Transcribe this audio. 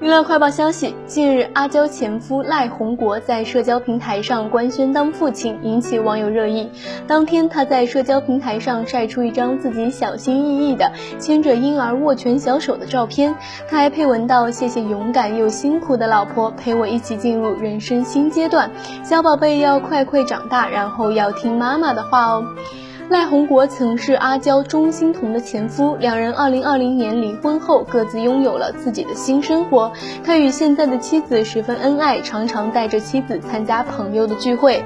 娱乐快报消息：近日，阿娇前夫赖宏国在社交平台上官宣当父亲，引起网友热议。当天，他在社交平台上晒出一张自己小心翼翼的牵着婴儿握拳小手的照片，他还配文道：“谢谢勇敢又辛苦的老婆，陪我一起进入人生新阶段。小宝贝要快快长大，然后要听妈妈的话哦。”赖宏国曾是阿娇钟欣桐的前夫，两人二零二零年离婚后各自拥有了自己的新生活。他与现在的妻子十分恩爱，常常带着妻子参加朋友的聚会。